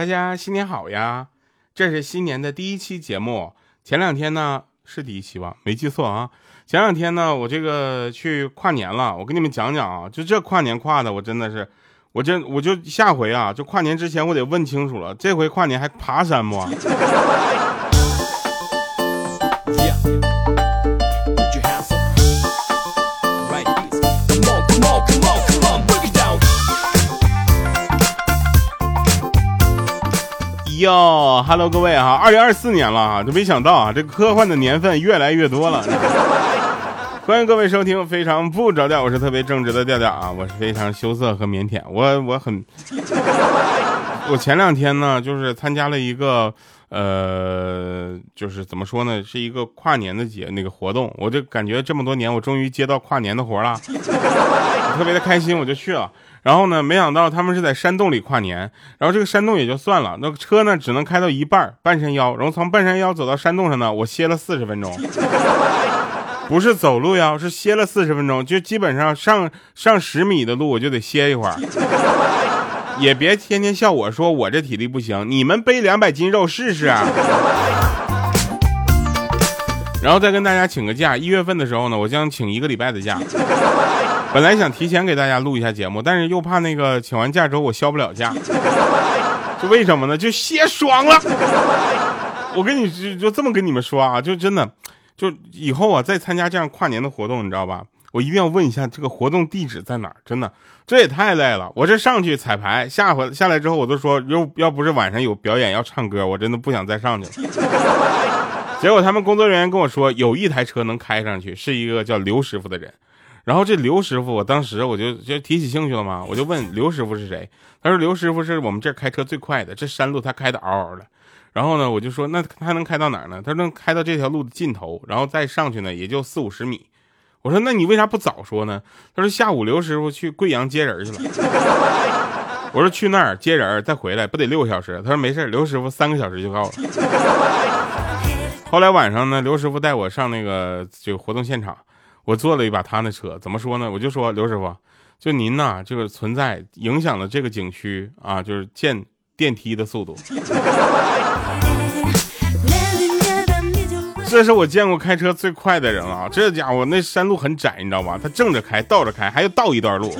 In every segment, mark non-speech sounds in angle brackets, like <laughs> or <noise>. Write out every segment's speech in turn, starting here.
大家新年好呀！这是新年的第一期节目。前两天呢是第一期吧？没记错啊。前两天呢，我这个去跨年了。我跟你们讲讲啊，就这跨年跨的，我真的是，我真我就下回啊，就跨年之前我得问清楚了。这回跨年还爬山不？哟哈喽，各位哈，二零二四年了啊，就没想到啊，这科幻的年份越来越多了。<laughs> 欢迎各位收听，非常不着调，我是特别正直的调调啊，我是非常羞涩和腼腆，我我很，<laughs> 我前两天呢，就是参加了一个呃，就是怎么说呢，是一个跨年的节那个活动，我就感觉这么多年，我终于接到跨年的活了，<laughs> 特别的开心，我就去了。然后呢？没想到他们是在山洞里跨年，然后这个山洞也就算了，那个车呢只能开到一半半山腰，然后从半山腰走到山洞上呢，我歇了四十分钟，不是走路呀，是歇了四十分钟，就基本上上上十米的路我就得歇一会儿，也别天天笑我说我这体力不行，你们背两百斤肉试试。然后再跟大家请个假，一月份的时候呢，我将请一个礼拜的假。<laughs> 本来想提前给大家录一下节目，但是又怕那个请完假之后我消不了假，<laughs> 就为什么呢？就歇爽了。<laughs> 我跟你就就这么跟你们说啊，就真的，就以后啊再参加这样跨年的活动，你知道吧？我一定要问一下这个活动地址在哪儿。真的，这也太累了。我这上去彩排，下回下来之后我都说，要要不是晚上有表演要唱歌，我真的不想再上去了。结果他们工作人员跟我说，有一台车能开上去，是一个叫刘师傅的人。然后这刘师傅，我当时我就就提起兴趣了嘛，我就问刘师傅是谁？他说刘师傅是我们这开车最快的，这山路他开的嗷嗷的。然后呢，我就说那他能开到哪儿呢？他能开到这条路的尽头，然后再上去呢，也就四五十米。我说那你为啥不早说呢？他说下午刘师傅去贵阳接人去了。我说去那儿接人再回来不得六个小时？他说没事，刘师傅三个小时就到了。后来晚上呢，刘师傅带我上那个就活动现场。我坐了一把他那车，怎么说呢？我就说刘师傅，就您呐，这个存在影响了这个景区啊，就是建电梯的速度。这是我见过开车最快的人了，这家伙那山路很窄，你知道吧？他正着开，倒着开，还要倒一段路。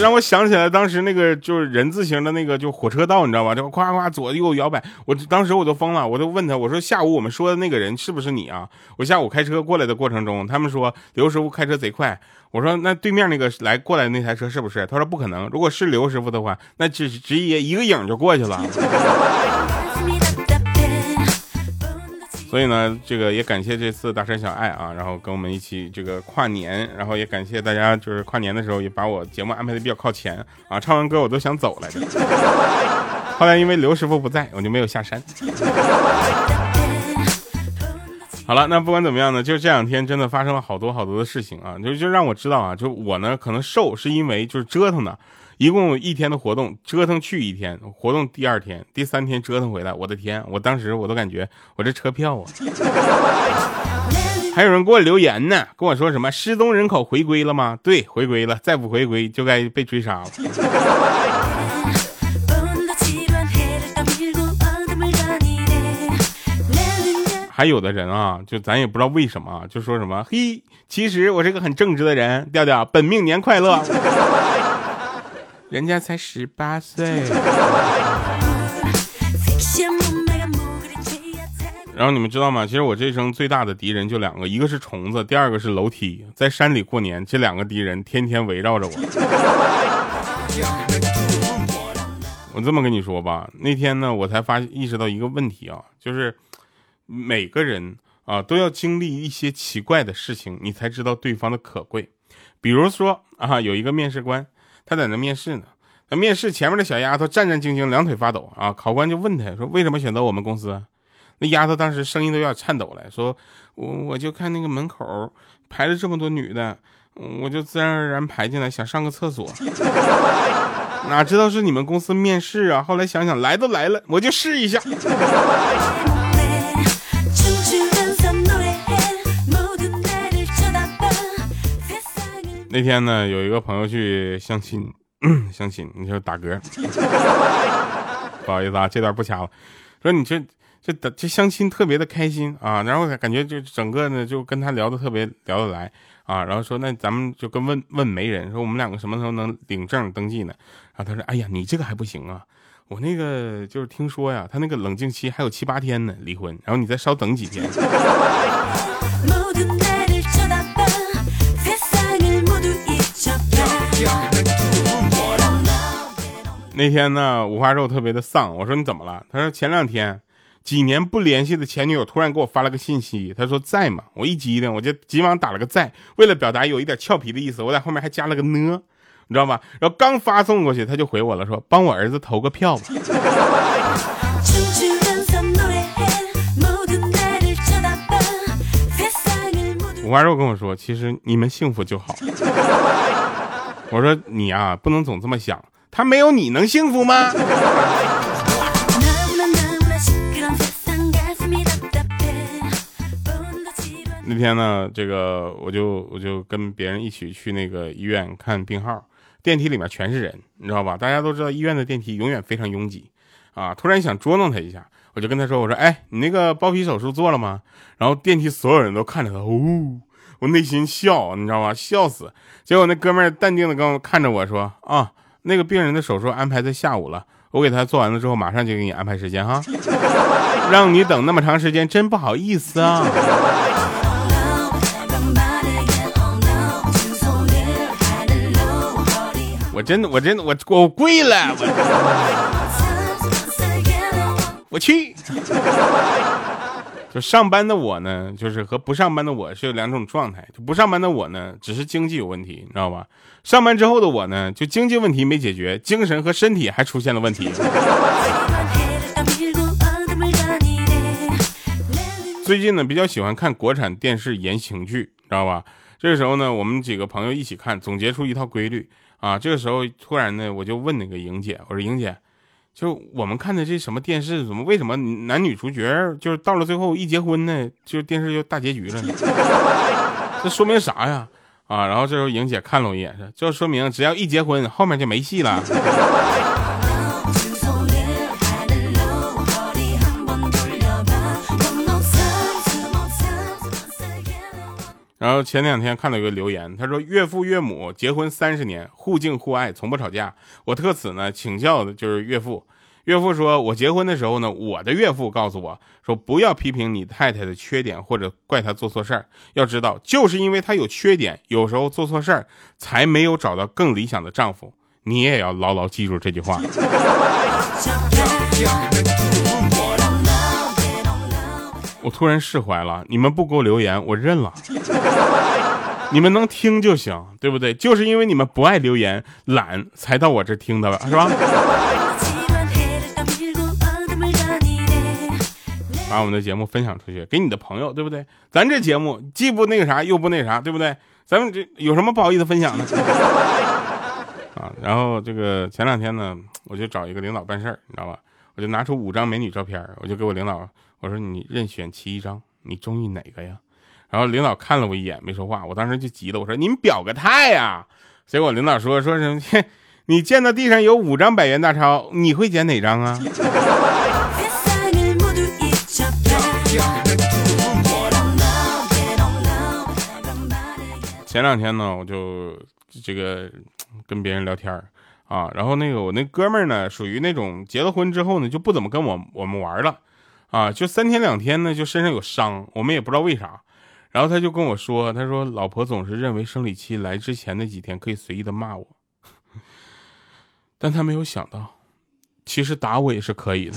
让我想起来当时那个就是人字形的那个就火车道，你知道吧？就夸夸左右摇摆，我当时我都疯了，我都问他，我说下午我们说的那个人是不是你啊？我下午开车过来的过程中，他们说刘师傅开车贼快，我说那对面那个来过来那台车是不是？他说不可能，如果是刘师傅的话，那只直接一个影就过去了。<laughs> 所以呢，这个也感谢这次大山小爱啊，然后跟我们一起这个跨年，然后也感谢大家，就是跨年的时候也把我节目安排的比较靠前啊，唱完歌我都想走来着，后来因为刘师傅不在，我就没有下山。好了，那不管怎么样呢，就这两天真的发生了好多好多的事情啊，就就让我知道啊，就我呢可能瘦是因为就是折腾的。一共一天的活动，折腾去一天，活动第二天、第三天折腾回来，我的天！我当时我都感觉我这车票啊，<laughs> 还有人给我留言呢，跟我说什么失踪人口回归了吗？对，回归了，再不回归就该被追杀了。<laughs> 还有的人啊，就咱也不知道为什么，就说什么嘿，其实我是个很正直的人，调调，本命年快乐。人家才十八岁，<laughs> 然后你们知道吗？其实我这一生最大的敌人就两个，一个是虫子，第二个是楼梯。在山里过年，这两个敌人天天围绕着我。<laughs> 我这么跟你说吧，那天呢，我才发意识到一个问题啊，就是每个人啊都要经历一些奇怪的事情，你才知道对方的可贵。比如说啊，有一个面试官。他在那面试呢，那面试前面的小丫头战战兢兢，两腿发抖啊。考官就问他说：“为什么选择我们公司？”那丫头当时声音都要颤抖了，说：“我我就看那个门口排了这么多女的，我就自然而然排进来，想上个厕所，<laughs> 哪知道是你们公司面试啊？后来想想，来都来了，我就试一下。”那天呢，有一个朋友去相亲，<clears throat> 相亲，你说打嗝，<laughs> 不好意思啊，这段不掐了。说你这这这相亲特别的开心啊，然后感觉就整个呢就跟他聊的特别聊得来啊，然后说那咱们就跟问问媒人说我们两个什么时候能领证登记呢？然后他说哎呀你这个还不行啊，我那个就是听说呀，他那个冷静期还有七八天呢离婚，然后你再稍等几天。那天呢，五花肉特别的丧。我说你怎么了？他说前两天，几年不联系的前女友突然给我发了个信息，他说在吗？我一激灵，我就急忙打了个在，为了表达有一点俏皮的意思，我在后面还加了个呢，你知道吧？然后刚发送过去，他就回我了，说帮我儿子投个票吧。五花肉跟我说，其实你们幸福就好。我说你啊，不能总这么想。他没有你能幸福吗？那天呢，这个我就我就跟别人一起去那个医院看病号，电梯里面全是人，你知道吧？大家都知道医院的电梯永远非常拥挤啊。突然想捉弄他一下，我就跟他说：“我说，哎，你那个包皮手术做了吗？”然后电梯所有人都看着他，呜，我内心笑，你知道吗？笑死。结果那哥们儿淡定的跟我看着我说：“啊。”那个病人的手术安排在下午了，我给他做完了之后，马上就给你安排时间哈。<laughs> 让你等那么长时间，真不好意思啊。我真的，我真的，我我跪了，我我去。就上班的我呢，就是和不上班的我是有两种状态。就不上班的我呢，只是经济有问题，你知道吧？上班之后的我呢，就经济问题没解决，精神和身体还出现了问题。最近呢，比较喜欢看国产电视言情剧，知道吧？这个时候呢，我们几个朋友一起看，总结出一套规律啊。这个时候突然呢，我就问那个莹姐，我说莹姐。就我们看的这什么电视，怎么为什么男女主角就是到了最后一结婚呢，就电视就大结局了呢？<laughs> 这说明啥呀？啊！然后这时候莹姐看了我一眼，说：“就说明只要一结婚，后面就没戏了。”然后前两天看到一个留言，他说岳父岳母结婚三十年，互敬互爱，从不吵架。我特此呢请教的就是岳父，岳父说，我结婚的时候呢，我的岳父告诉我说，不要批评你太太的缺点或者怪她做错事儿，要知道就是因为她有缺点，有时候做错事儿，才没有找到更理想的丈夫。你也要牢牢记住这句话。<laughs> 我突然释怀了，你们不给我留言，我认了。<laughs> 你们能听就行，对不对？就是因为你们不爱留言、懒，才到我这听的，是吧？<laughs> 把我们的节目分享出去，给你的朋友，对不对？咱这节目既不那个啥，又不那啥，对不对？咱们这有什么不好意思分享的？<laughs> 啊，然后这个前两天呢，我就找一个领导办事儿，你知道吧？我就拿出五张美女照片，我就给我领导。我说你任选其一张，你中意哪个呀？然后领导看了我一眼，没说话。我当时就急了，我说您表个态呀！结果领导说说什么？<laughs> 你见到地上有五张百元大钞，你会捡哪张啊？前两天呢，我就这个跟别人聊天啊，然后那个我那哥们儿呢，属于那种结了婚之后呢，就不怎么跟我我们玩了。啊，就三天两天呢，就身上有伤，我们也不知道为啥。然后他就跟我说，他说老婆总是认为生理期来之前那几天可以随意的骂我，<laughs> 但他没有想到，其实打我也是可以的。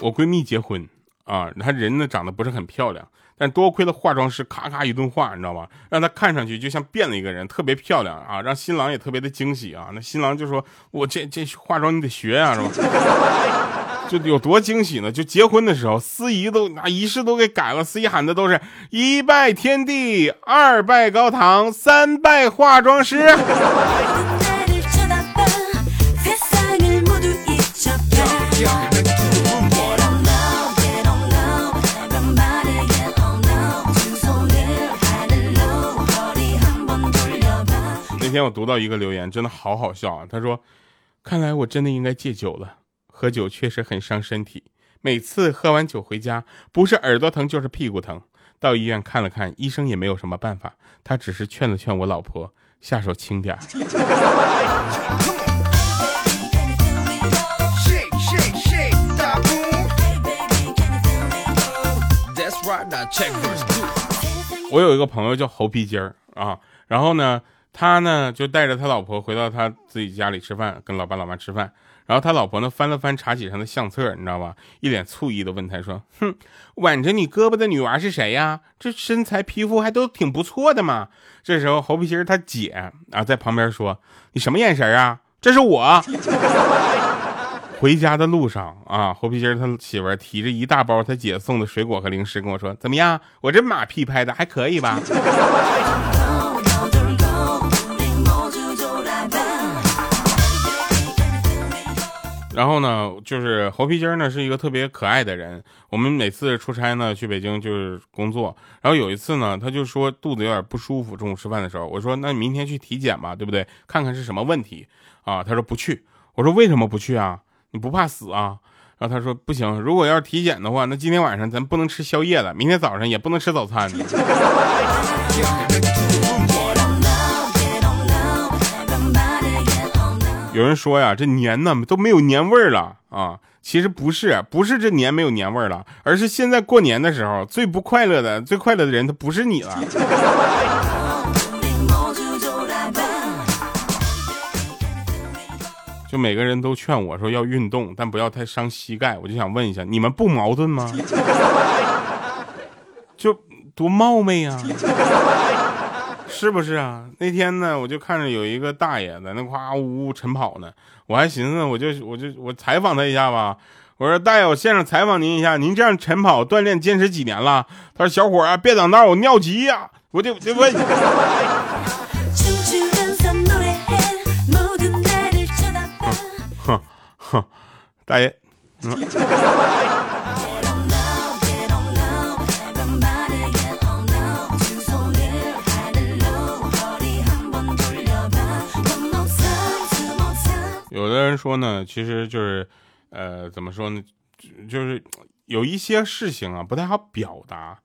我闺蜜结婚啊，她人呢长得不是很漂亮。但多亏了化妆师咔咔一顿画，你知道吗？让她看上去就像变了一个人，特别漂亮啊！让新郎也特别的惊喜啊！那新郎就说：“我这这化妆你得学呀，是吧？” <laughs> 就有多惊喜呢？就结婚的时候，司仪都拿仪式都给改了，司仪喊的都是一拜天地，二拜高堂，三拜化妆师。天我读到一个留言，真的好好笑啊。他说：“看来我真的应该戒酒了，喝酒确实很伤身体。每次喝完酒回家，不是耳朵疼就是屁股疼。到医院看了看，医生也没有什么办法，他只是劝了劝我老婆下手轻点儿我有一个朋友叫猴皮筋儿啊，然后呢，他呢就带着他老婆回到他自己家里吃饭，跟老爸老妈吃饭。然后他老婆呢翻了翻茶几上的相册，你知道吧？一脸醋意的问他说：“哼，挽着你胳膊的女娃是谁呀？这身材皮肤还都挺不错的嘛。”这时候猴皮筋他姐啊在旁边说：“你什么眼神啊？这是我。<laughs> ”回家的路上啊，猴皮筋他媳妇提着一大包他姐送的水果和零食跟我说：“怎么样？我这马屁拍的还可以吧？”然后呢，就是猴皮筋儿呢是一个特别可爱的人。我们每次出差呢去北京就是工作，然后有一次呢，他就说肚子有点不舒服。中午吃饭的时候，我说：“那你明天去体检吧，对不对？看看是什么问题啊？”他说：“不去。”我说：“为什么不去啊？”你不怕死啊？然后他说不行，如果要是体检的话，那今天晚上咱不能吃宵夜了，明天早上也不能吃早餐。有人说呀，这年呢都没有年味儿了啊！其实不是，不是这年没有年味儿了，而是现在过年的时候最不快乐的、最快乐的人，他不是你了。就每个人都劝我说要运动，但不要太伤膝盖。我就想问一下，你们不矛盾吗？<laughs> 就多冒昧呀，是不是啊？那天呢，我就看着有一个大爷在那夸呜呜晨跑呢，我还寻思，我就我就我采访他一下吧。我说大爷，我现场采访您一下，您这样晨跑锻炼坚持几年了？他说小伙啊，别挡道，我尿急呀。我就就问。<laughs> 哼，大爷，有的人说呢，其实就是，呃，怎么说呢，就是有一些事情啊不太好表达。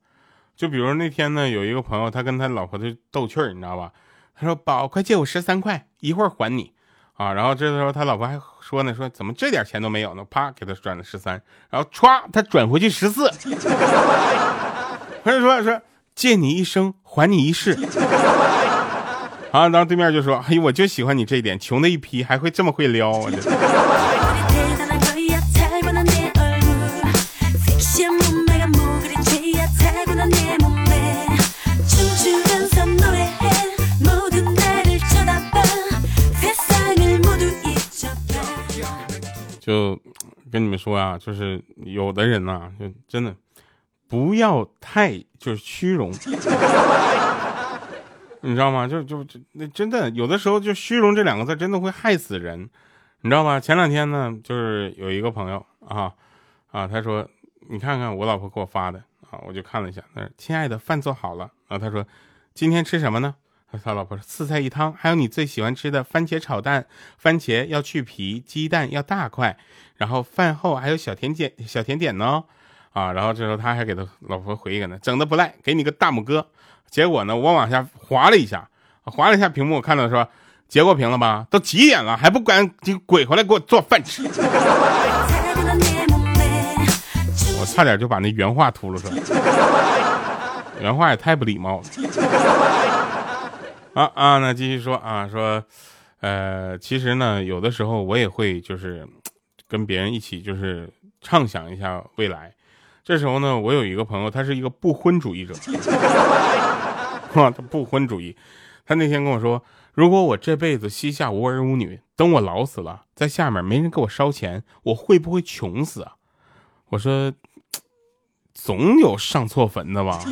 就比如那天呢，有一个朋友，他跟他老婆就逗趣儿，你知道吧？他说：“宝，快借我十三块，一会儿还你。”啊，然后这时候他老婆还说呢，说怎么这点钱都没有呢？啪，给他转了十三，然后歘，他转回去十四。<laughs> 他就说说借你一生还你一世。<laughs> 啊，然后对面就说，哎呦，我就喜欢你这一点，穷的一批还会这么会撩啊！就跟你们说啊，就是有的人呐，就真的不要太就是虚荣，你知道吗？就就就那真的有的时候就虚荣这两个字真的会害死人，你知道吧？前两天呢，就是有一个朋友啊啊，他说你看看我老婆给我发的啊，我就看了一下，那亲爱的饭做好了，啊他说今天吃什么呢？他老婆说四菜一汤，还有你最喜欢吃的番茄炒蛋。番茄要去皮，鸡蛋要大块。然后饭后还有小甜点，小甜点呢。啊，然后这时候他还给他老婆回一个呢，整的不赖，给你个大拇哥。结果呢，我往下滑了一下，滑了一下屏幕，看到说截过屏了吧？都几点了，还不赶紧滚回来给我做饭吃？我差点就把那原话吐了出来，原话也太不礼貌了。啊啊，那继续说啊，说，呃，其实呢，有的时候我也会就是跟别人一起就是畅想一下未来。这时候呢，我有一个朋友，他是一个不婚主义者，<laughs> 啊，他不婚主义。他那天跟我说，如果我这辈子膝下无儿无女，等我老死了，在下面没人给我烧钱，我会不会穷死啊？我说，总有上错坟的吧。<laughs>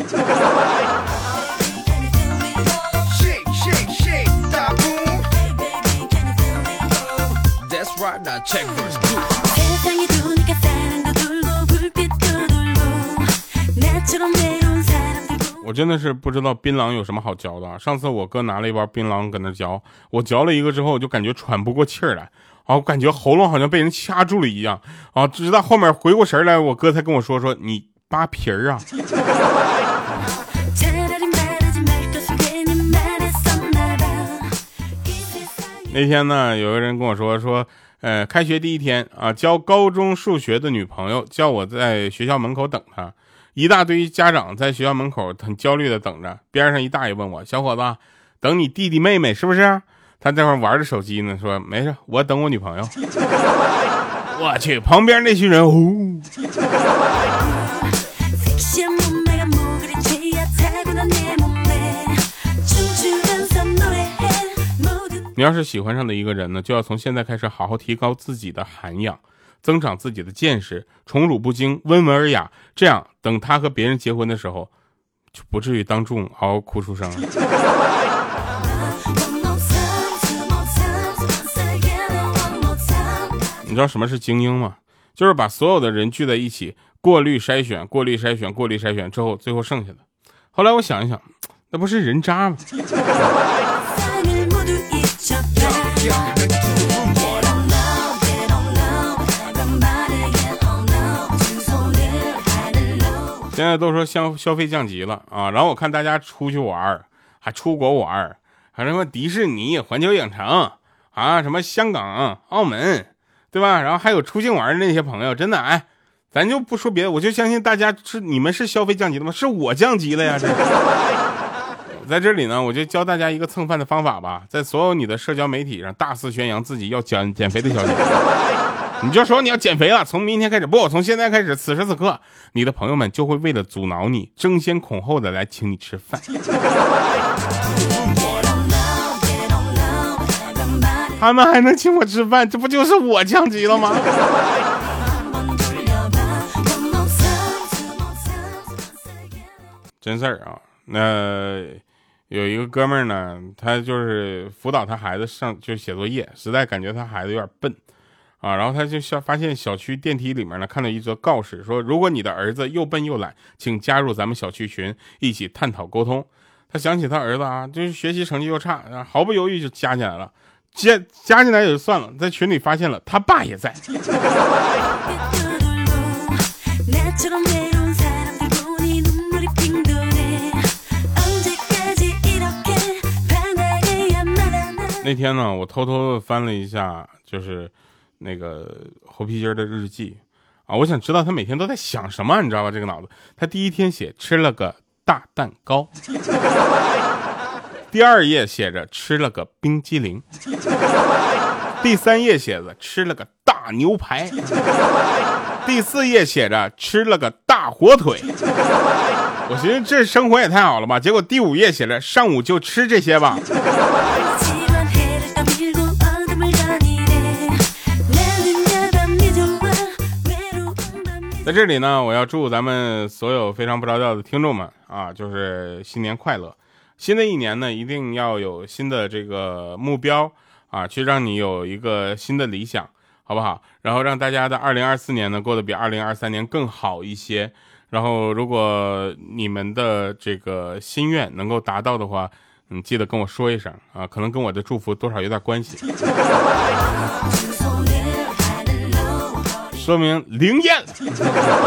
我真的是不知道槟榔有什么好嚼的。上次我哥拿了一包槟榔搁那嚼，我嚼了一个之后，我就感觉喘不过气儿来，啊，我感觉喉咙好像被人掐住了一样，啊，直到后面回过神来，我哥才跟我说说你扒皮儿啊。那天呢，有个人跟我说说，呃，开学第一天啊，教高中数学的女朋友叫我在学校门口等她。一大堆家长在学校门口很焦虑的等着，边上一大爷问我：“小伙子，等你弟弟妹妹是不是？”他在那玩着手机呢，说：“没事，我等我女朋友。<laughs> ”我去，旁边那群人哦。你要是喜欢上的一个人呢，就要从现在开始好好提高自己的涵养。增长自己的见识，宠辱不惊，温文尔雅，这样等他和别人结婚的时候，就不至于当众嗷嗷哭出声了。你知道什么是精英吗？就是把所有的人聚在一起，过滤筛选，过滤筛选，过滤筛选之后，最后剩下的。后来我想一想，那不是人渣吗？现在都说消消费降级了啊，然后我看大家出去玩还出国玩还什么迪士尼、环球影城啊，什么香港、澳门，对吧？然后还有出境玩的那些朋友，真的哎，咱就不说别的，我就相信大家是你们是消费降级了吗？是我降级了呀！这 <laughs> 在这里呢，我就教大家一个蹭饭的方法吧，在所有你的社交媒体上大肆宣扬自己要减减肥的消息。你就说你要减肥了，从明天开始不，从现在开始，此时此刻，你的朋友们就会为了阻挠你，争先恐后的来请你吃饭。他们还能请我吃饭，这不就是我降级了吗？真事儿啊，那有一个哥们儿呢，他就是辅导他孩子上就写作业，实在感觉他孩子有点笨。啊，然后他就小发现小区电梯里面呢，看到一则告示，说如果你的儿子又笨又懒，请加入咱们小区群，一起探讨沟通。他想起他儿子啊，就是学习成绩又差，毫不犹豫就加进来了。加加进来也就算了，在群里发现了他爸也在。那天呢，我偷偷的翻了一下，就是。那个猴皮筋的日记啊，我想知道他每天都在想什么，你知道吧？这个脑子，他第一天写吃了个大蛋糕，第二页写着吃了个冰激凌，第三页写着吃了个大牛排，第四页写着吃了个大火腿。我寻思这生活也太好了吧，结果第五页写着上午就吃这些吧。在这里呢，我要祝咱们所有非常不着调的听众们啊，就是新年快乐！新的一年呢，一定要有新的这个目标啊，去让你有一个新的理想，好不好？然后让大家在二零二四年呢过得比二零二三年更好一些。然后，如果你们的这个心愿能够达到的话，嗯，记得跟我说一声啊，可能跟我的祝福多少有点关系。说明灵验。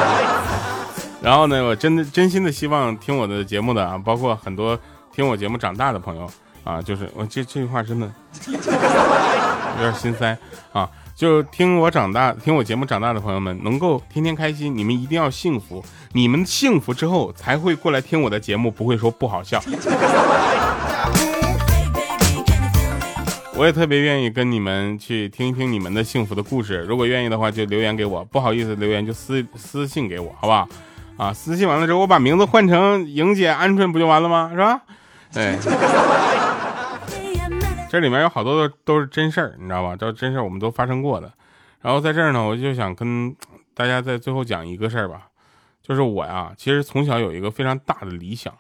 <laughs> 然后呢，我真的真心的希望听我的节目的啊，包括很多听我节目长大的朋友啊，就是我这这句话真的 <laughs> 有点心塞啊，就听我长大、听我节目长大的朋友们，能够天天开心，你们一定要幸福，你们幸福之后才会过来听我的节目，不会说不好笑。我也特别愿意跟你们去听一听你们的幸福的故事。如果愿意的话，就留言给我；不好意思留言就私私信给我，好不好？啊，私信完了之后，我把名字换成莹姐、鹌鹑，不就完了吗？是吧？对。<laughs> 这里面有好多都都是真事儿，你知道吧？都是真事儿，我们都发生过的。然后在这儿呢，我就想跟大家在最后讲一个事儿吧，就是我呀，其实从小有一个非常大的理想。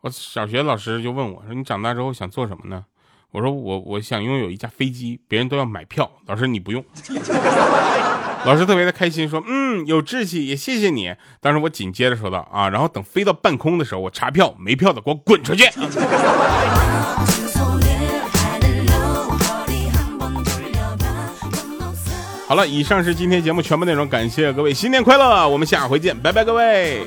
我小学老师就问我说：“你长大之后想做什么呢？”我说我我想拥有一架飞机，别人都要买票，老师你不用。<laughs> 老师特别的开心，说：“嗯，有志气，也谢谢你。”当时我紧接着说道：“啊，然后等飞到半空的时候，我查票，没票的给我滚出去。<laughs> ”好了，以上是今天节目全部内容，感谢各位，新年快乐！我们下回见，拜拜，各位。